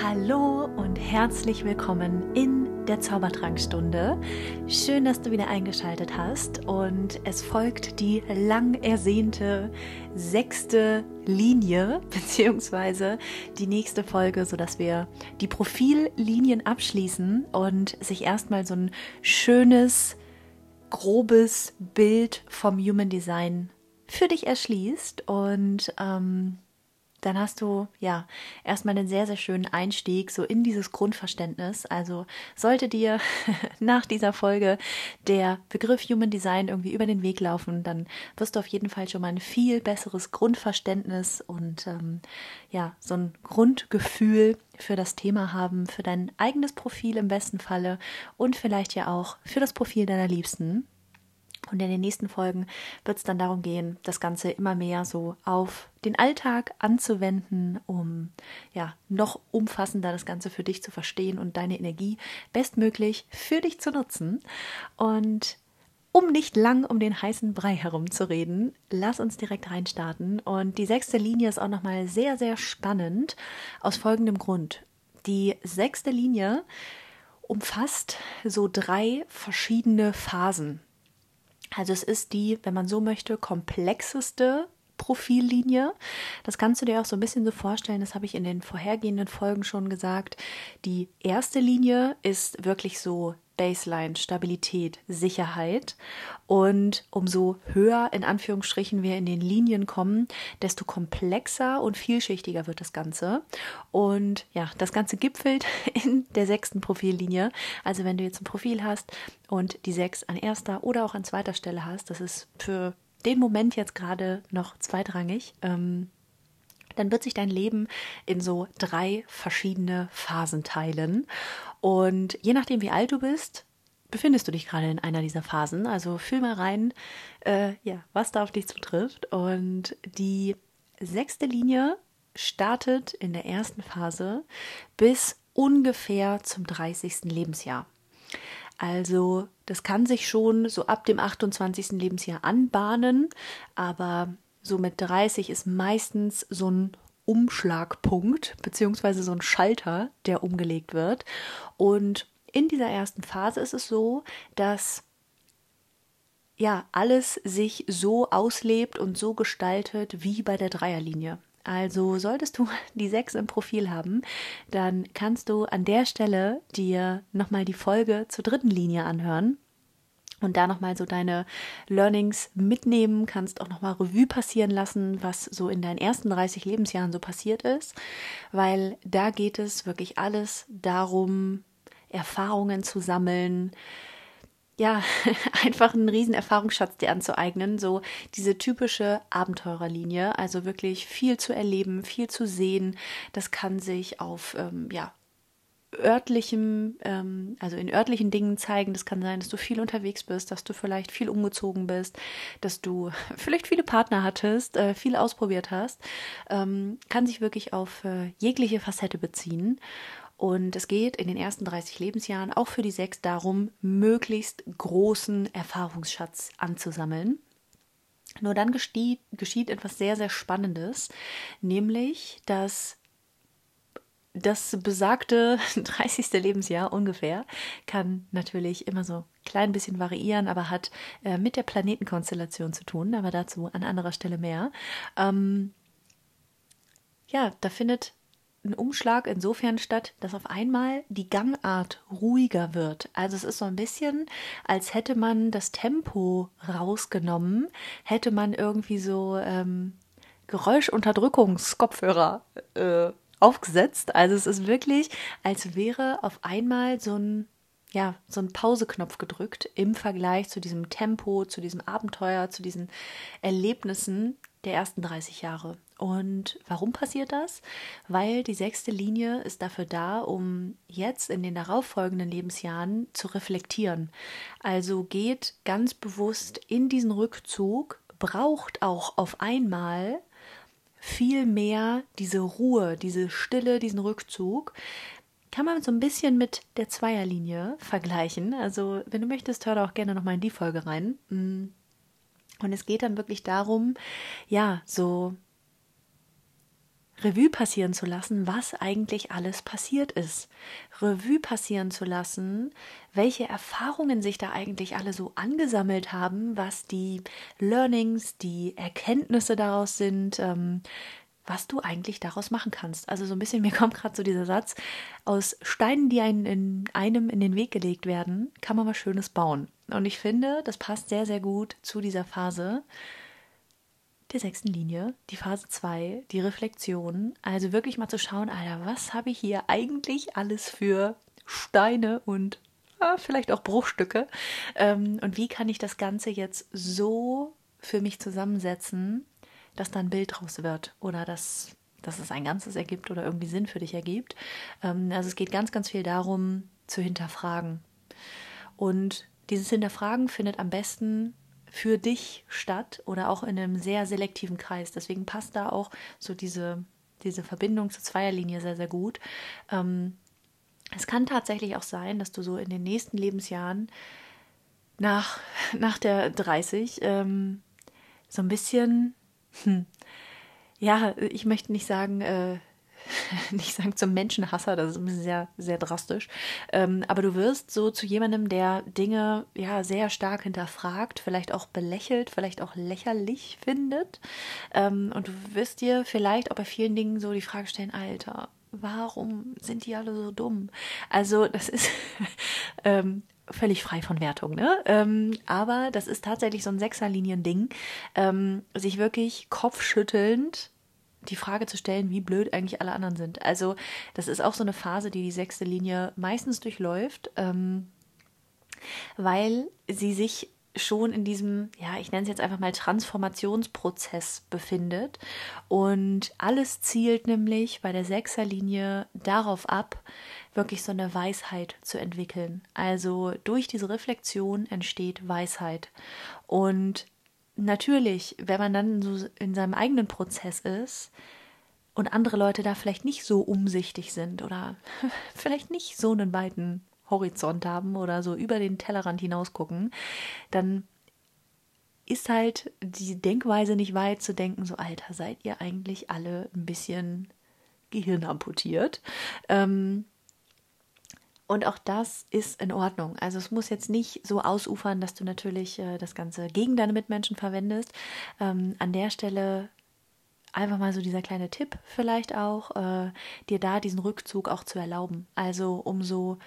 Hallo und herzlich willkommen in der Zaubertrankstunde. Schön, dass du wieder eingeschaltet hast und es folgt die lang ersehnte sechste Linie beziehungsweise die nächste Folge, sodass wir die Profillinien abschließen und sich erstmal so ein schönes, grobes Bild vom Human Design für dich erschließt und ähm, dann hast du ja erstmal einen sehr, sehr schönen Einstieg so in dieses Grundverständnis. Also sollte dir nach dieser Folge der Begriff Human Design irgendwie über den Weg laufen, dann wirst du auf jeden Fall schon mal ein viel besseres Grundverständnis und ähm, ja, so ein Grundgefühl für das Thema haben, für dein eigenes Profil im besten Falle und vielleicht ja auch für das Profil deiner Liebsten. Und in den nächsten Folgen wird es dann darum gehen, das Ganze immer mehr so auf den Alltag anzuwenden, um ja noch umfassender das Ganze für dich zu verstehen und deine Energie bestmöglich für dich zu nutzen. Und um nicht lang um den heißen Brei herumzureden, lass uns direkt reinstarten. Und die sechste Linie ist auch nochmal sehr, sehr spannend aus folgendem Grund. Die sechste Linie umfasst so drei verschiedene Phasen. Also es ist die, wenn man so möchte, komplexeste Profillinie. Das kannst du dir auch so ein bisschen so vorstellen, das habe ich in den vorhergehenden Folgen schon gesagt. Die erste Linie ist wirklich so Baseline, Stabilität, Sicherheit. Und umso höher in Anführungsstrichen wir in den Linien kommen, desto komplexer und vielschichtiger wird das Ganze. Und ja, das Ganze gipfelt in der sechsten Profillinie. Also wenn du jetzt ein Profil hast und die sechs an erster oder auch an zweiter Stelle hast, das ist für den Moment jetzt gerade noch zweitrangig. Ähm, dann wird sich dein Leben in so drei verschiedene Phasen teilen. Und je nachdem, wie alt du bist, befindest du dich gerade in einer dieser Phasen. Also fühl mal rein, äh, ja, was da auf dich zutrifft. Und die sechste Linie startet in der ersten Phase bis ungefähr zum 30. Lebensjahr. Also das kann sich schon so ab dem 28. Lebensjahr anbahnen, aber so mit 30 ist meistens so ein Umschlagpunkt beziehungsweise so ein Schalter, der umgelegt wird. Und in dieser ersten Phase ist es so, dass ja alles sich so auslebt und so gestaltet wie bei der Dreierlinie. Also solltest du die 6 im Profil haben, dann kannst du an der Stelle dir nochmal die Folge zur dritten Linie anhören und da nochmal so deine Learnings mitnehmen, kannst auch nochmal Revue passieren lassen, was so in deinen ersten 30 Lebensjahren so passiert ist, weil da geht es wirklich alles darum, Erfahrungen zu sammeln, ja, einfach einen riesen Erfahrungsschatz dir anzueignen, so diese typische Abenteurerlinie, also wirklich viel zu erleben, viel zu sehen, das kann sich auf, ähm, ja, örtlichem, ähm, also in örtlichen Dingen zeigen. Das kann sein, dass du viel unterwegs bist, dass du vielleicht viel umgezogen bist, dass du vielleicht viele Partner hattest, äh, viel ausprobiert hast. Ähm, kann sich wirklich auf äh, jegliche Facette beziehen. Und es geht in den ersten 30 Lebensjahren auch für die sechs darum, möglichst großen Erfahrungsschatz anzusammeln. Nur dann geschieht, geschieht etwas sehr, sehr Spannendes, nämlich, dass das besagte 30. Lebensjahr ungefähr kann natürlich immer so ein klein bisschen variieren, aber hat äh, mit der Planetenkonstellation zu tun, aber dazu an anderer Stelle mehr. Ähm, ja, da findet ein Umschlag insofern statt, dass auf einmal die Gangart ruhiger wird. Also es ist so ein bisschen, als hätte man das Tempo rausgenommen, hätte man irgendwie so ähm, Geräuschunterdrückungskopfhörer äh, aufgesetzt. Also es ist wirklich, als wäre auf einmal so ein ja, so ein Pauseknopf gedrückt im Vergleich zu diesem Tempo, zu diesem Abenteuer, zu diesen Erlebnissen der ersten 30 Jahre. Und warum passiert das? Weil die sechste Linie ist dafür da, um jetzt in den darauffolgenden Lebensjahren zu reflektieren. Also geht ganz bewusst in diesen Rückzug, braucht auch auf einmal viel mehr diese Ruhe, diese Stille, diesen Rückzug. Kann man so ein bisschen mit der Zweierlinie vergleichen. Also, wenn du möchtest, hör da auch gerne nochmal in die Folge rein. Mm. Und es geht dann wirklich darum, ja, so Revue passieren zu lassen, was eigentlich alles passiert ist. Revue passieren zu lassen, welche Erfahrungen sich da eigentlich alle so angesammelt haben, was die Learnings, die Erkenntnisse daraus sind, ähm, was du eigentlich daraus machen kannst. Also so ein bisschen, mir kommt gerade so dieser Satz, aus Steinen, die einen in einem in den Weg gelegt werden, kann man was Schönes bauen. Und ich finde, das passt sehr, sehr gut zu dieser Phase der sechsten Linie, die Phase 2, die Reflexion. Also wirklich mal zu schauen, Alter, was habe ich hier eigentlich alles für Steine und ja, vielleicht auch Bruchstücke? Ähm, und wie kann ich das Ganze jetzt so für mich zusammensetzen, dass da ein Bild draus wird oder dass, dass es ein Ganzes ergibt oder irgendwie Sinn für dich ergibt? Ähm, also es geht ganz, ganz viel darum, zu hinterfragen. Und dieses Hinterfragen findet am besten für dich statt oder auch in einem sehr selektiven Kreis. Deswegen passt da auch so diese, diese Verbindung zur Zweierlinie sehr, sehr gut. Ähm, es kann tatsächlich auch sein, dass du so in den nächsten Lebensjahren nach, nach der 30 ähm, so ein bisschen, hm, ja, ich möchte nicht sagen, äh, nicht sagen zum Menschenhasser, das ist sehr, sehr drastisch. Ähm, aber du wirst so zu jemandem, der Dinge ja sehr stark hinterfragt, vielleicht auch belächelt, vielleicht auch lächerlich findet. Ähm, und du wirst dir vielleicht auch bei vielen Dingen so die Frage stellen, Alter, warum sind die alle so dumm? Also, das ist ähm, völlig frei von Wertung, ne? Ähm, aber das ist tatsächlich so ein Sechserlinien-Ding, ähm, sich wirklich kopfschüttelnd die Frage zu stellen, wie blöd eigentlich alle anderen sind. Also das ist auch so eine Phase, die die sechste Linie meistens durchläuft, ähm, weil sie sich schon in diesem, ja, ich nenne es jetzt einfach mal Transformationsprozess befindet. Und alles zielt nämlich bei der Sechserlinie darauf ab, wirklich so eine Weisheit zu entwickeln. Also durch diese Reflexion entsteht Weisheit. Und natürlich, wenn man dann so in seinem eigenen Prozess ist und andere Leute da vielleicht nicht so umsichtig sind oder vielleicht nicht so einen weiten Horizont haben oder so über den Tellerrand hinaus gucken, dann ist halt die Denkweise nicht weit zu denken, so Alter, seid ihr eigentlich alle ein bisschen Gehirn amputiert? Ähm, und auch das ist in Ordnung. Also es muss jetzt nicht so ausufern, dass du natürlich äh, das Ganze gegen deine Mitmenschen verwendest. Ähm, an der Stelle einfach mal so dieser kleine Tipp vielleicht auch, äh, dir da diesen Rückzug auch zu erlauben. Also umso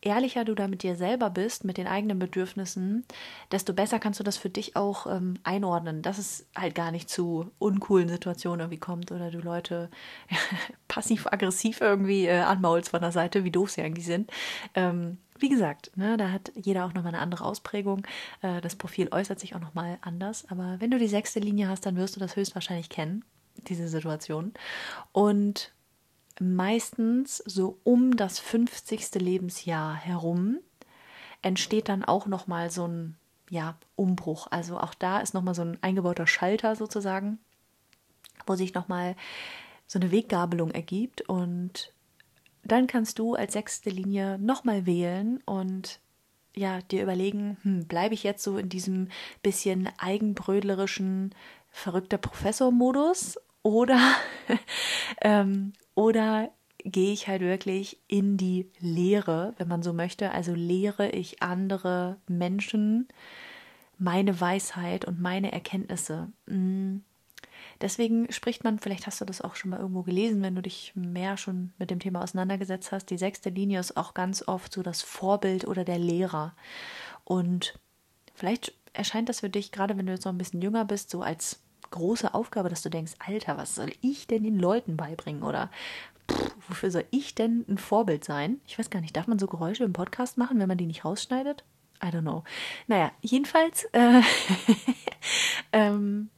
ehrlicher du da mit dir selber bist, mit den eigenen Bedürfnissen, desto besser kannst du das für dich auch ähm, einordnen, dass es halt gar nicht zu uncoolen Situationen irgendwie kommt oder du Leute passiv-aggressiv irgendwie äh, anmaulst von der Seite, wie doof sie eigentlich sind. Ähm, wie gesagt, ne, da hat jeder auch nochmal eine andere Ausprägung. Äh, das Profil äußert sich auch nochmal anders. Aber wenn du die sechste Linie hast, dann wirst du das höchstwahrscheinlich kennen, diese Situation. Und meistens so um das 50. Lebensjahr herum entsteht dann auch noch mal so ein ja, Umbruch. Also auch da ist noch mal so ein eingebauter Schalter sozusagen, wo sich noch mal so eine Weggabelung ergibt und dann kannst du als sechste Linie noch mal wählen und ja, dir überlegen, hm, bleibe ich jetzt so in diesem bisschen eigenbrödlerischen verrückter Professor-Modus oder ähm, oder gehe ich halt wirklich in die Lehre, wenn man so möchte. Also lehre ich andere Menschen meine Weisheit und meine Erkenntnisse. Mm. Deswegen spricht man, vielleicht hast du das auch schon mal irgendwo gelesen, wenn du dich mehr schon mit dem Thema auseinandergesetzt hast. Die sechste Linie ist auch ganz oft so das Vorbild oder der Lehrer. Und vielleicht erscheint das für dich, gerade wenn du jetzt noch ein bisschen jünger bist, so als große Aufgabe, dass du denkst, Alter, was soll ich denn den Leuten beibringen? Oder pff, wofür soll ich denn ein Vorbild sein? Ich weiß gar nicht, darf man so Geräusche im Podcast machen, wenn man die nicht rausschneidet? I don't know. Naja, jedenfalls, äh, ähm,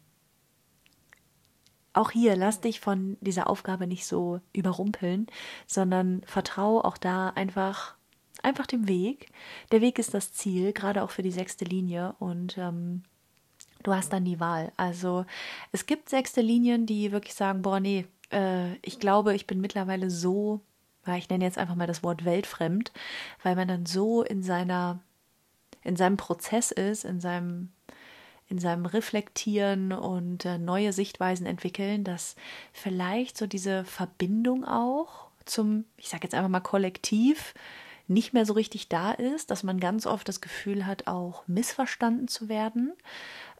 auch hier lass dich von dieser Aufgabe nicht so überrumpeln, sondern vertraue auch da einfach, einfach dem Weg. Der Weg ist das Ziel, gerade auch für die sechste Linie und ähm, du hast dann die Wahl. Also es gibt sechste Linien, die wirklich sagen, boah, nee, äh, ich glaube, ich bin mittlerweile so, ich nenne jetzt einfach mal das Wort weltfremd, weil man dann so in seiner, in seinem Prozess ist, in seinem, in seinem Reflektieren und äh, neue Sichtweisen entwickeln, dass vielleicht so diese Verbindung auch zum, ich sage jetzt einfach mal Kollektiv, nicht mehr so richtig da ist, dass man ganz oft das Gefühl hat, auch missverstanden zu werden.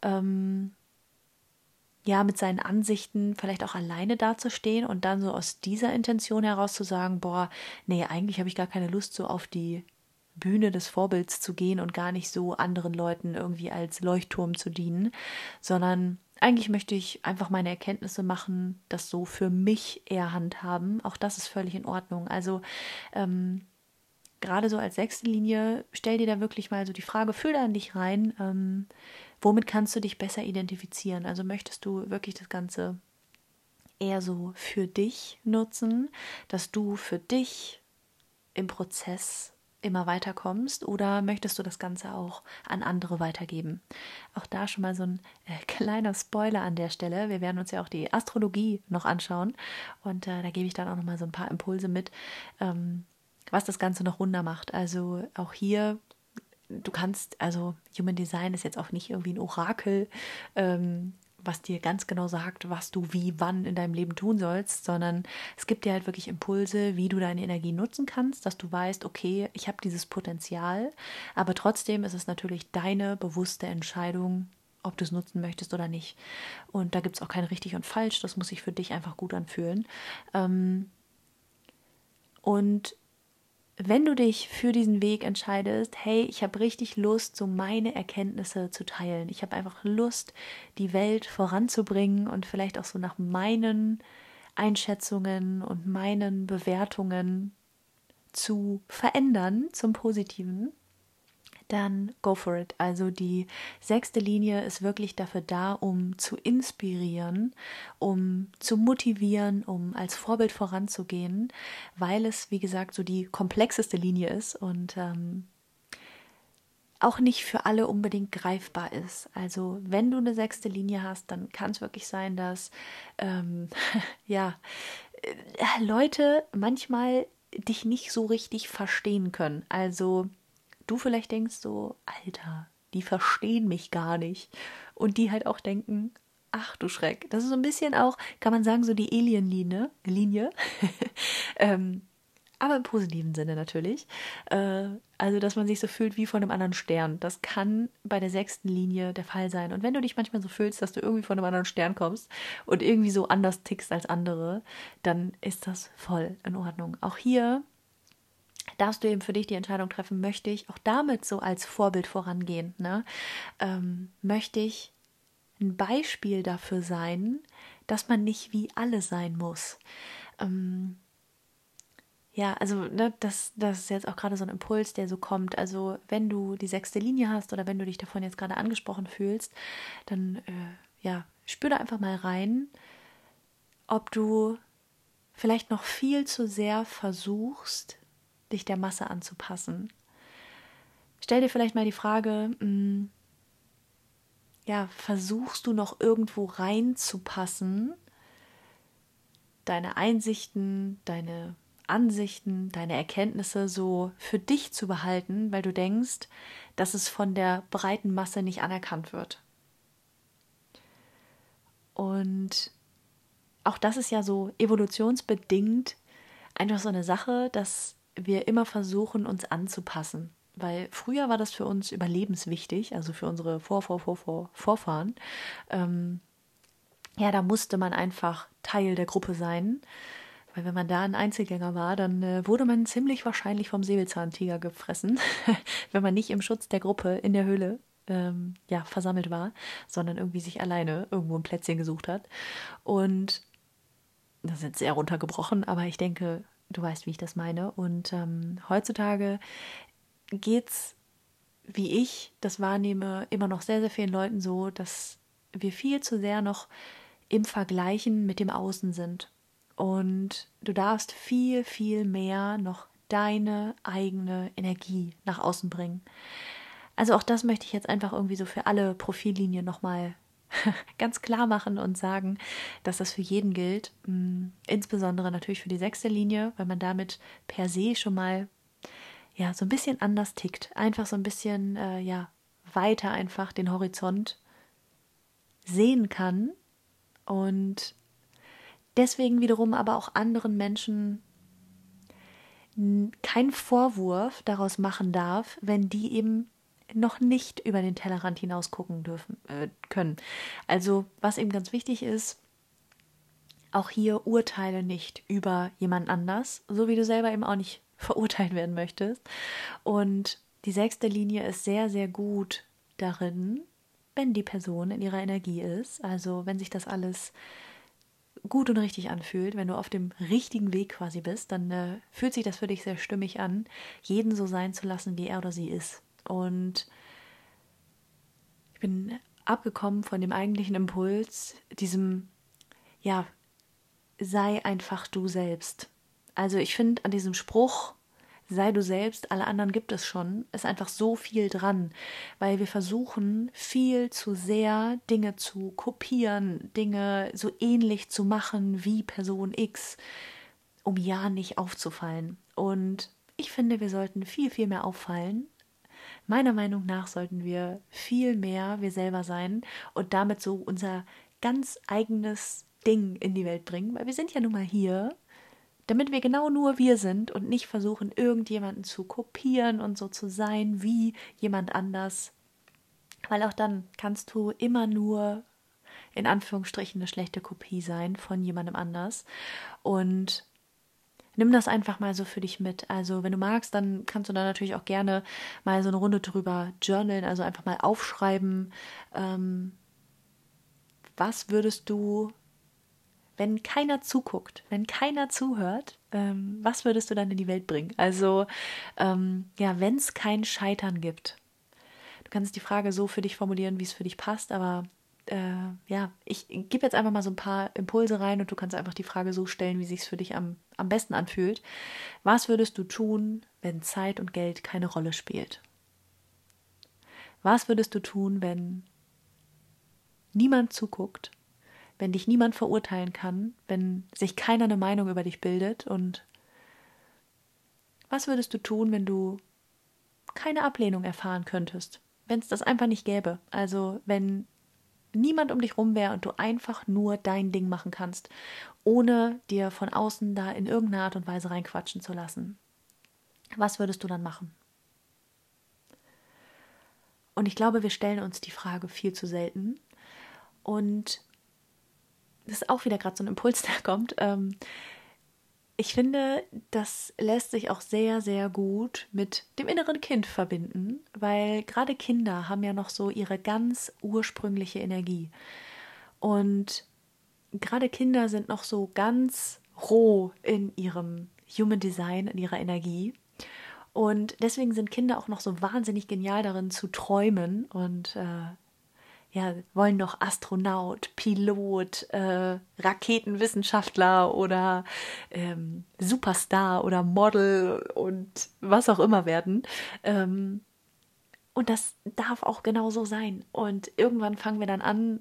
Ähm, ja, mit seinen Ansichten vielleicht auch alleine dazustehen und dann so aus dieser Intention heraus zu sagen, boah, nee, eigentlich habe ich gar keine Lust so auf die Bühne des Vorbilds zu gehen und gar nicht so anderen Leuten irgendwie als Leuchtturm zu dienen, sondern eigentlich möchte ich einfach meine Erkenntnisse machen, das so für mich eher handhaben. Auch das ist völlig in Ordnung. Also ähm, gerade so als sechste Linie, stell dir da wirklich mal so die Frage, fühl da in dich rein, ähm, womit kannst du dich besser identifizieren? Also möchtest du wirklich das Ganze eher so für dich nutzen, dass du für dich im Prozess immer weiterkommst oder möchtest du das Ganze auch an andere weitergeben? Auch da schon mal so ein äh, kleiner Spoiler an der Stelle. Wir werden uns ja auch die Astrologie noch anschauen und äh, da gebe ich dann auch noch mal so ein paar Impulse mit, ähm, was das Ganze noch runder macht. Also auch hier du kannst, also Human Design ist jetzt auch nicht irgendwie ein Orakel, ähm, was dir ganz genau sagt, was du wie, wann in deinem Leben tun sollst, sondern es gibt dir halt wirklich Impulse, wie du deine Energie nutzen kannst, dass du weißt, okay, ich habe dieses Potenzial, aber trotzdem ist es natürlich deine bewusste Entscheidung, ob du es nutzen möchtest oder nicht. Und da gibt es auch kein richtig und falsch, das muss sich für dich einfach gut anfühlen. Ähm, und wenn du dich für diesen Weg entscheidest, hey, ich habe richtig Lust, so meine Erkenntnisse zu teilen. Ich habe einfach Lust, die Welt voranzubringen und vielleicht auch so nach meinen Einschätzungen und meinen Bewertungen zu verändern zum Positiven dann go for it. Also die sechste Linie ist wirklich dafür da, um zu inspirieren, um zu motivieren, um als Vorbild voranzugehen, weil es, wie gesagt, so die komplexeste Linie ist und ähm, auch nicht für alle unbedingt greifbar ist. Also wenn du eine sechste Linie hast, dann kann es wirklich sein, dass ähm, ja äh, Leute manchmal dich nicht so richtig verstehen können. Also du vielleicht denkst so, Alter, die verstehen mich gar nicht. Und die halt auch denken, ach du Schreck. Das ist so ein bisschen auch, kann man sagen, so die Alien-Linie. Linie. ähm, aber im positiven Sinne natürlich. Äh, also, dass man sich so fühlt wie von einem anderen Stern. Das kann bei der sechsten Linie der Fall sein. Und wenn du dich manchmal so fühlst, dass du irgendwie von einem anderen Stern kommst und irgendwie so anders tickst als andere, dann ist das voll in Ordnung. Auch hier darfst du eben für dich die Entscheidung treffen, möchte ich auch damit so als Vorbild vorangehen. Ne? Ähm, möchte ich ein Beispiel dafür sein, dass man nicht wie alle sein muss. Ähm, ja, also ne, das, das ist jetzt auch gerade so ein Impuls, der so kommt. Also wenn du die sechste Linie hast oder wenn du dich davon jetzt gerade angesprochen fühlst, dann äh, ja, spür da einfach mal rein, ob du vielleicht noch viel zu sehr versuchst, dich der Masse anzupassen. Stell dir vielleicht mal die Frage, mh, hm, ja, versuchst du noch irgendwo reinzupassen, deine Einsichten, deine Ansichten, deine Erkenntnisse so für dich zu behalten, weil du denkst, dass es von der breiten Masse nicht anerkannt wird. Und auch das ist ja so evolutionsbedingt einfach so eine Sache, dass wir immer versuchen, uns anzupassen. Weil früher war das für uns überlebenswichtig, also für unsere Vor, Vor, Vor, Vor, Vorfahren. Ähm, ja, da musste man einfach Teil der Gruppe sein. Weil wenn man da ein Einzelgänger war, dann äh, wurde man ziemlich wahrscheinlich vom Säbelzahntiger gefressen, wenn man nicht im Schutz der Gruppe in der Höhle ähm, ja, versammelt war, sondern irgendwie sich alleine irgendwo ein Plätzchen gesucht hat. Und das ist jetzt sehr runtergebrochen, aber ich denke, du weißt, wie ich das meine. Und ähm, heutzutage es, wie ich das wahrnehme, immer noch sehr, sehr vielen Leuten so, dass wir viel zu sehr noch im Vergleichen mit dem Außen sind. Und du darfst viel, viel mehr noch deine eigene Energie nach außen bringen. Also auch das möchte ich jetzt einfach irgendwie so für alle Profillinien nochmal ganz klar machen und sagen, dass das für jeden gilt. Mm, insbesondere natürlich für die sechste Linie, weil man damit per se schon mal ja so ein bisschen anders tickt. Einfach so ein bisschen äh, ja weiter einfach den Horizont sehen kann und deswegen wiederum aber auch anderen Menschen keinen Vorwurf daraus machen darf, wenn die eben noch nicht über den Tellerrand hinaus gucken dürfen äh, können. Also was eben ganz wichtig ist, auch hier urteile nicht über jemand anders, so wie du selber eben auch nicht verurteilt werden möchtest. Und die sechste Linie ist sehr, sehr gut darin, wenn die Person in ihrer Energie ist, also wenn sich das alles gut und richtig anfühlt, wenn du auf dem richtigen Weg quasi bist, dann äh, fühlt sich das für dich sehr stimmig an, jeden so sein zu lassen, wie er oder sie ist. Und ich bin abgekommen von dem eigentlichen Impuls, diesem, ja, sei einfach du selbst. Also ich finde an diesem Spruch, sei du selbst, alle anderen gibt es schon, ist einfach so viel dran, weil wir versuchen viel zu sehr Dinge zu kopieren, Dinge so ähnlich zu machen wie Person X, um ja nicht aufzufallen. Und ich finde, wir sollten viel, viel mehr auffallen. Meiner Meinung nach sollten wir viel mehr wir selber sein und damit so unser ganz eigenes Ding in die Welt bringen, weil wir sind ja nun mal hier damit wir genau nur wir sind und nicht versuchen, irgendjemanden zu kopieren und so zu sein wie jemand anders. Weil auch dann kannst du immer nur in Anführungsstrichen eine schlechte Kopie sein von jemandem anders. Und nimm das einfach mal so für dich mit. Also, wenn du magst, dann kannst du da natürlich auch gerne mal so eine Runde drüber journalen, also einfach mal aufschreiben, ähm, was würdest du wenn keiner zuguckt, wenn keiner zuhört, ähm, was würdest du dann in die Welt bringen? Also, ähm, ja, wenn es kein Scheitern gibt. Du kannst die Frage so für dich formulieren, wie es für dich passt, aber äh, ja, ich gebe jetzt einfach mal so ein paar Impulse rein und du kannst einfach die Frage so stellen, wie sich es für dich am, am besten anfühlt. Was würdest du tun, wenn Zeit und Geld keine Rolle spielt? Was würdest du tun, wenn niemand zuguckt wenn dich niemand verurteilen kann, wenn sich keiner eine Meinung über dich bildet und was würdest du tun, wenn du keine Ablehnung erfahren könntest, wenn es das einfach nicht gäbe? Also wenn niemand um dich rum wäre und du einfach nur dein Ding machen kannst, ohne dir von außen da in irgendeiner Art und Weise reinquatschen zu lassen. Was würdest du dann machen? Und ich glaube, wir stellen uns die Frage viel zu selten. Und das ist auch wieder gerade so ein Impuls, der kommt. Ähm, ich finde, das lässt sich auch sehr, sehr gut mit dem inneren Kind verbinden, weil gerade Kinder haben ja noch so ihre ganz ursprüngliche Energie. Und gerade Kinder sind noch so ganz roh in ihrem Human Design, in ihrer Energie. Und deswegen sind Kinder auch noch so wahnsinnig genial darin zu träumen und äh, ja, wollen noch Astronaut, Pilot, äh, Raketenwissenschaftler oder ähm, Superstar oder Model und was auch immer werden. Ähm, und das darf auch genauso sein. Und irgendwann fangen wir dann an,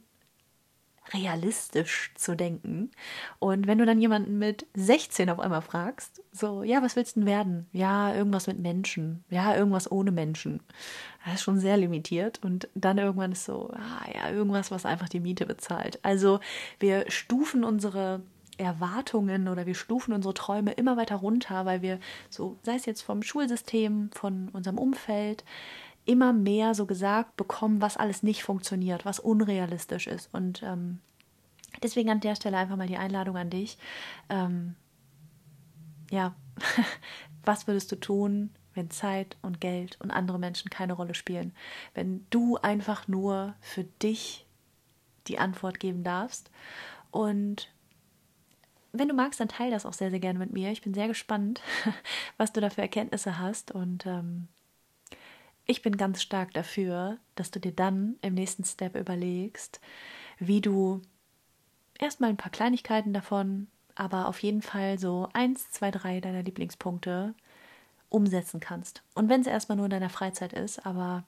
realistisch zu denken. Und wenn du dann jemanden mit 16 auf einmal fragst, so, ja, was willst du denn werden? Ja, irgendwas mit Menschen. Ja, irgendwas ohne Menschen. Das ist schon sehr limitiert. Und dann irgendwann ist so, ah ja, irgendwas, was einfach die Miete bezahlt. Also wir stufen unsere Erwartungen oder wir stufen unsere Träume immer weiter runter, weil wir so, sei es jetzt vom Schulsystem, von unserem Umfeld, immer mehr so gesagt bekommen, was alles nicht funktioniert, was unrealistisch ist. Und ähm, deswegen an der Stelle einfach mal die Einladung an dich. Ähm, ja, was würdest du tun, wenn Zeit und Geld und andere Menschen keine Rolle spielen? Wenn du einfach nur für dich die Antwort geben darfst. Und wenn du magst, dann teile das auch sehr, sehr gerne mit mir. Ich bin sehr gespannt, was du da für Erkenntnisse hast. Und ähm, ich bin ganz stark dafür, dass du dir dann im nächsten Step überlegst, wie du erstmal ein paar Kleinigkeiten davon, aber auf jeden Fall so eins, zwei, drei deiner Lieblingspunkte umsetzen kannst. Und wenn es erstmal nur in deiner Freizeit ist, aber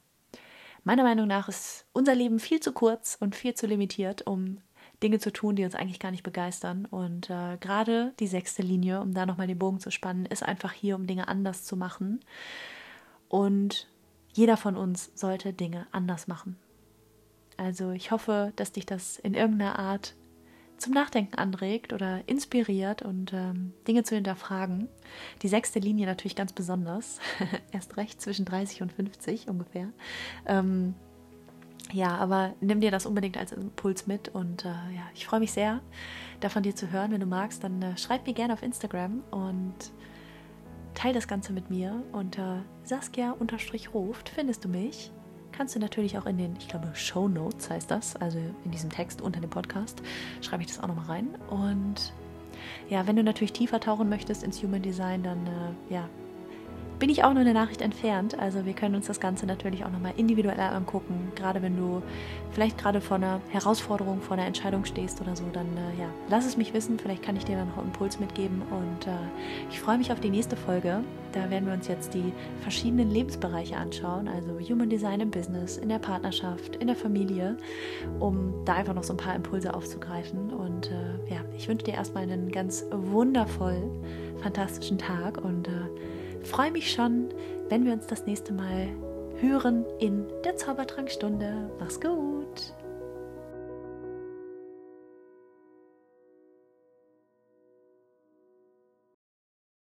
meiner Meinung nach ist unser Leben viel zu kurz und viel zu limitiert, um Dinge zu tun, die uns eigentlich gar nicht begeistern. Und äh, gerade die sechste Linie, um da nochmal den Bogen zu spannen, ist einfach hier, um Dinge anders zu machen. Und jeder von uns sollte Dinge anders machen. Also ich hoffe, dass dich das in irgendeiner Art zum Nachdenken anregt oder inspiriert und ähm, Dinge zu hinterfragen. Die sechste Linie natürlich ganz besonders. Erst recht zwischen 30 und 50 ungefähr. Ähm, ja, aber nimm dir das unbedingt als Impuls mit und äh, ja, ich freue mich sehr, davon dir zu hören. Wenn du magst, dann äh, schreib mir gerne auf Instagram und teile das Ganze mit mir. Unter Saskia-Ruft findest du mich kannst du natürlich auch in den, ich glaube, Show Notes heißt das, also in diesem Text unter dem Podcast, schreibe ich das auch nochmal rein. Und ja, wenn du natürlich tiefer tauchen möchtest ins Human Design, dann äh, ja, bin ich auch nur eine Nachricht entfernt. Also wir können uns das Ganze natürlich auch nochmal individuell angucken. Gerade wenn du vielleicht gerade vor einer Herausforderung, vor einer Entscheidung stehst oder so, dann äh, ja, lass es mich wissen. Vielleicht kann ich dir dann noch einen Impuls mitgeben. Und äh, ich freue mich auf die nächste Folge. Da werden wir uns jetzt die verschiedenen Lebensbereiche anschauen, also Human Design im Business, in der Partnerschaft, in der Familie, um da einfach noch so ein paar Impulse aufzugreifen. Und äh, ja, ich wünsche dir erstmal einen ganz wundervoll, fantastischen Tag und äh, freue mich schon, wenn wir uns das nächste Mal hören in der Zaubertrankstunde. Mach's gut!